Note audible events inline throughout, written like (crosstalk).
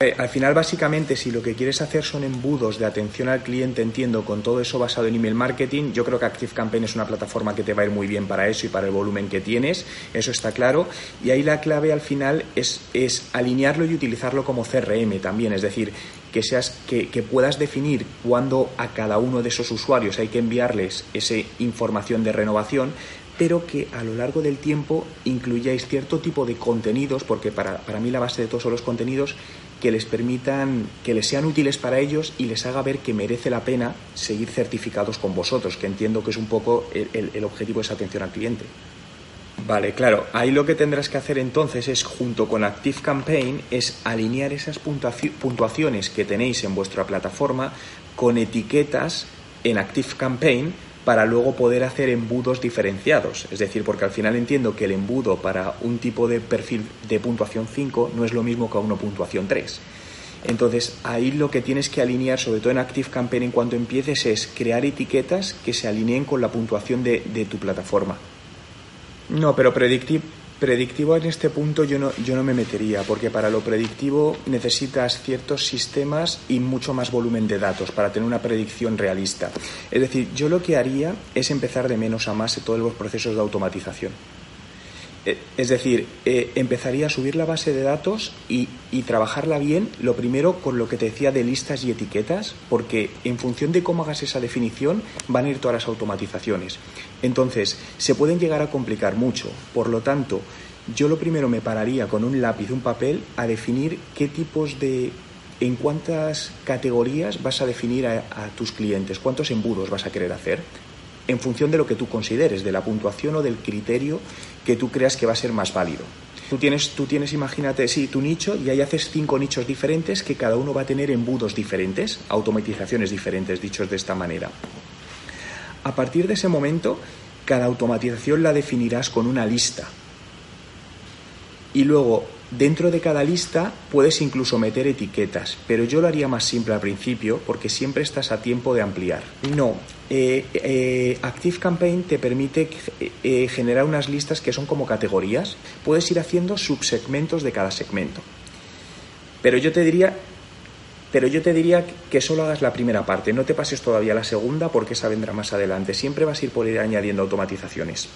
Eh, al final, básicamente, si lo que quieres hacer son embudos de atención al cliente, entiendo, con todo eso basado en email marketing, yo creo que ActiveCampaign es una plataforma que te va a ir muy bien para eso y para el volumen que tienes, eso está claro. Y ahí la clave al final es, alinearlo y utilizarlo como CRM también, es decir, que, seas, que puedas definir cuándo a cada uno de esos usuarios hay que enviarles esa información de renovación, pero que a lo largo del tiempo incluyáis cierto tipo de contenidos, porque para, para mí la base de todos son los contenidos que les permitan, que les sean útiles para ellos y les haga ver que merece la pena seguir certificados con vosotros, que entiendo que es un poco el, el, objetivo de esa atención al cliente. Vale, claro, ahí lo que tendrás que hacer entonces es, junto con Active Campaign, es alinear esas puntuaciones que tenéis en vuestra plataforma con etiquetas en Active Campaign para luego poder hacer embudos diferenciados. Es decir, porque al final entiendo que el embudo para un tipo de perfil de puntuación 5 no es lo mismo que a uno puntuación 3. Entonces, ahí lo que tienes que alinear, sobre todo en Active Campaign, en cuanto empieces, es crear etiquetas que se alineen con la puntuación de tu plataforma. No, pero Predictive, Predictivo en este punto yo no, yo no me metería, porque para lo predictivo necesitas ciertos sistemas y mucho más volumen de datos para tener una predicción realista. Es decir, yo lo que haría es empezar de menos a más en todos los procesos de automatización. Eh, es decir, eh, empezaría a subir la base de datos y, trabajarla bien, lo primero con lo que te decía de listas y etiquetas, porque en función de cómo hagas esa definición van a ir todas las automatizaciones. Entonces, se pueden llegar a complicar mucho. Por lo tanto, yo lo primero me pararía con un lápiz, un papel, a definir qué tipos de... en cuántas categorías vas a definir a tus clientes, cuántos embudos vas a querer hacer en función de lo que tú consideres, de la puntuación o del criterio que tú creas que va a ser más válido. Tú tienes, tú tienes, imagínate, sí, tu nicho y ahí haces cinco nichos diferentes que cada uno va a tener embudos diferentes, automatizaciones diferentes, dichos de esta manera. A partir de ese momento, cada automatización la definirás con una lista. Y luego Dentro de cada lista puedes incluso meter etiquetas, pero yo lo haría más simple al principio porque siempre estás a tiempo de ampliar. No, eh, eh, Active Campaign te permite eh, generar unas listas que son como categorías. Puedes ir haciendo subsegmentos de cada segmento. Pero yo te diría, pero yo te diría que solo hagas la primera parte, no te pases todavía la segunda porque esa vendrá más adelante. Siempre vas a ir por ir añadiendo automatizaciones.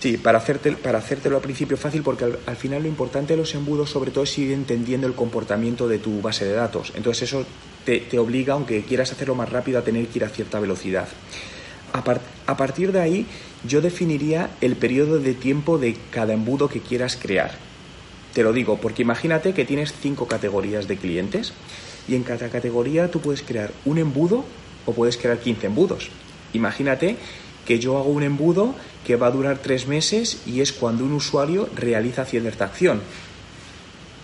Sí, para, hacerte, para hacértelo al principio fácil, porque al, final lo importante de los embudos, sobre todo, es ir entendiendo el comportamiento de tu base de datos. Entonces, eso te, te obliga, aunque quieras hacerlo más rápido, a tener que ir a cierta velocidad. A, a partir de ahí, yo definiría el periodo de tiempo de cada embudo que quieras crear. Te lo digo, porque imagínate que tienes cinco categorías de clientes y en cada categoría tú puedes crear un embudo o puedes crear 15 embudos. Imagínate que yo hago un embudo que va a durar tres meses y es cuando un usuario realiza cierta acción.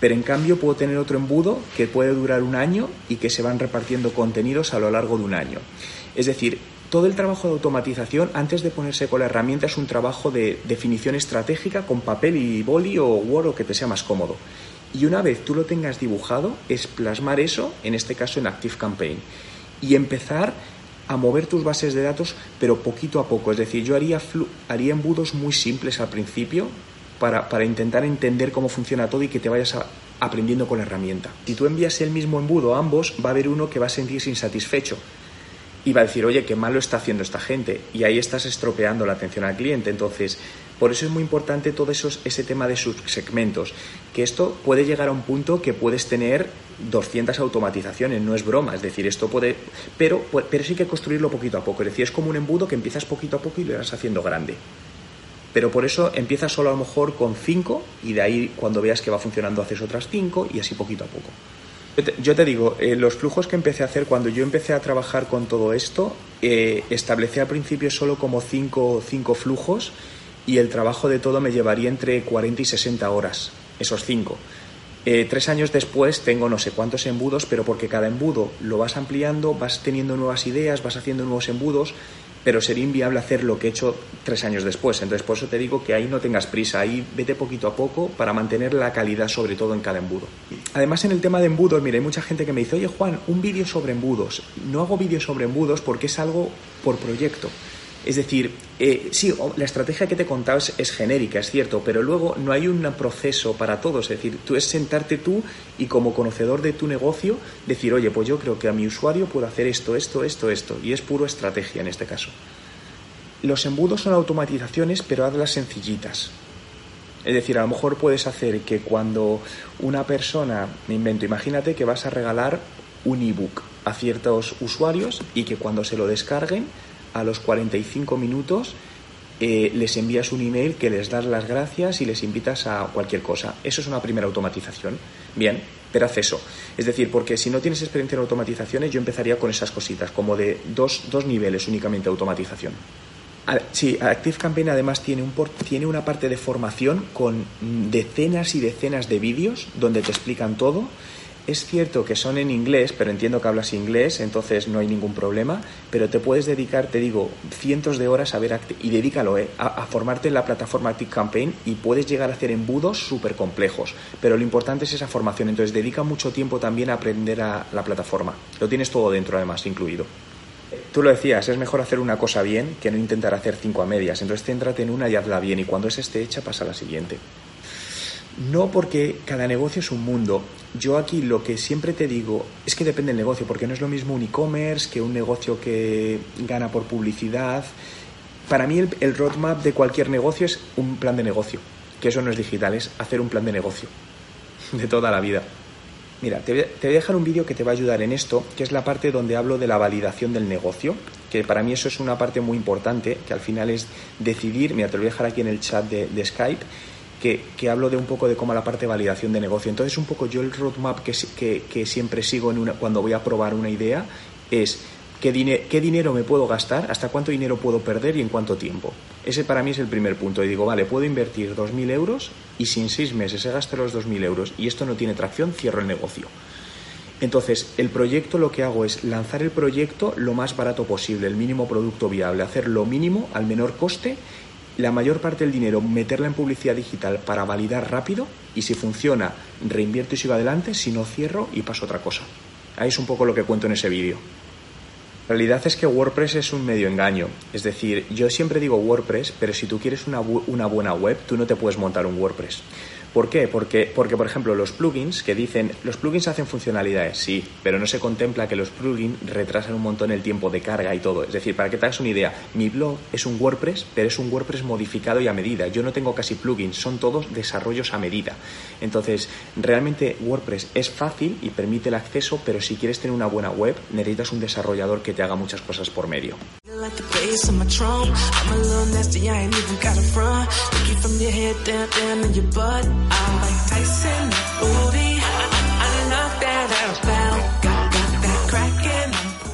Pero en cambio puedo tener otro embudo que puede durar un año y que se van repartiendo contenidos a lo largo de un año. Es decir, todo el trabajo de automatización, antes de ponerse con la herramienta, es un trabajo de definición estratégica con papel y boli o Word o que te sea más cómodo. Y una vez tú lo tengas dibujado, es plasmar eso, en este caso en Active Campaign, y empezar a mover tus bases de datos, pero poquito a poco. Es decir, yo haría, haría embudos muy simples al principio para, para, intentar entender cómo funciona todo y que te vayas aprendiendo con la herramienta. Si tú envías el mismo embudo a ambos, va a haber uno que va a sentirse insatisfecho y va a decir, oye, qué mal lo está haciendo esta gente. Y ahí estás estropeando la atención al cliente. Entonces, por eso es muy importante todo eso, ese tema de subsegmentos, que esto puede llegar a un punto que puedes tener 200 automatizaciones, no es broma, es decir, esto puede, pero, pero sí hay que construirlo poquito a poco, es decir, es como un embudo que empiezas poquito a poco y lo vas haciendo grande. Pero por eso empiezas solo a lo mejor con 5 y de ahí cuando veas que va funcionando haces otras 5 y así poquito a poco. Yo te, digo, eh, los flujos que empecé a hacer cuando yo empecé a trabajar con todo esto, eh, establecí al principio solo como 5 cinco flujos y el trabajo de todo me llevaría entre 40 y 60 horas, esos 5. Eh, tres años después tengo no sé cuántos embudos, pero porque cada embudo lo vas ampliando, vas teniendo nuevas ideas, vas haciendo nuevos embudos, pero sería inviable hacer lo que he hecho tres años después. Entonces, por eso te digo que ahí no tengas prisa, ahí vete poquito a poco para mantener la calidad, sobre todo en cada embudo. Además, en el tema de embudos, mira, hay mucha gente que me dice, oye Juan, un vídeo sobre embudos. No hago vídeos sobre embudos porque es algo por proyecto. Es decir, eh, sí, la estrategia que te contado es, genérica, es cierto, pero luego no hay un proceso para todos. Es decir, tú es sentarte tú y como conocedor de tu negocio decir, oye, pues yo creo que a mi usuario puedo hacer esto, esto, esto, esto. Y es puro estrategia en este caso. Los embudos son automatizaciones, pero hazlas sencillitas. Es decir, a lo mejor puedes hacer que cuando una persona, me invento, imagínate que vas a regalar un ebook a ciertos usuarios y que cuando se lo descarguen, a los 45 minutos eh, les envías un email que les das las gracias y les invitas a cualquier cosa. Eso es una primera automatización. Bien, pero haz eso. Es decir, porque si no tienes experiencia en automatizaciones, yo empezaría con esas cositas, como de dos, dos niveles únicamente de automatización. Sí, ActiveCampaign además tiene, un tiene una parte de formación con decenas y decenas de vídeos donde te explican todo. Es cierto que son en inglés, pero entiendo que hablas inglés, entonces no hay ningún problema, pero te puedes dedicar, te digo, cientos de horas a ver, y dedícalo, eh, a, formarte en la plataforma ActiveCampaign y puedes llegar a hacer embudos súper complejos, pero lo importante es esa formación, entonces dedica mucho tiempo también a aprender a la plataforma. Lo tienes todo dentro además, incluido. Tú lo decías, es mejor hacer una cosa bien que no intentar hacer cinco a medias. Entonces céntrate en una y hazla bien y cuando esa esté hecha pasa a la siguiente. No porque cada negocio es un mundo. Yo aquí lo que siempre te digo es que depende del negocio, porque no es lo mismo un e-commerce que un negocio que gana por publicidad. Para mí el, roadmap de cualquier negocio es un plan de negocio, que eso no es digital, es hacer un plan de negocio (laughs) de toda la vida. Mira, te voy, a, dejar un vídeo que te va a ayudar en esto, que es la parte donde hablo de la validación del negocio, que para mí eso es una parte muy importante, que al final es decidir, mira, te lo voy a dejar aquí en el chat de, Skype, que, hablo de un poco de cómo la parte de validación de negocio. Entonces, un poco yo el roadmap que, siempre sigo en una, cuando voy a probar una idea es ¿Qué, ¿Qué, dinero me puedo gastar? ¿Hasta cuánto dinero puedo perder y en cuánto tiempo? Ese para mí es el primer punto. Y digo, vale, puedo invertir 2.000 euros y si en seis meses he gastado los 2.000 euros y esto no tiene tracción, cierro el negocio. Entonces, el proyecto lo que hago es lanzar el proyecto lo más barato posible, el mínimo producto viable, hacer lo mínimo al menor coste, la mayor parte del dinero meterla en publicidad digital para validar rápido y si funciona, reinvierto y sigo adelante, si no cierro y paso otra cosa. Ahí es un poco lo que cuento en ese vídeo. La realidad es que WordPress es un medio engaño. Es decir, yo siempre digo WordPress, pero si tú quieres una, una buena web, tú no te puedes montar un WordPress. ¿Por qué? Porque, porque, por ejemplo, los plugins que dicen, los plugins hacen funcionalidades, sí, pero no se contempla que los plugins retrasan un montón el tiempo de carga y todo. Es decir, para que te hagas una idea, mi blog es un WordPress, pero es un WordPress modificado y a medida. Yo no tengo casi plugins, son todos desarrollos a medida. Entonces, realmente WordPress es fácil y permite el acceso, pero si quieres tener una buena web, necesitas un desarrollador que te haga muchas cosas por medio. I'm like Tyson. Oh,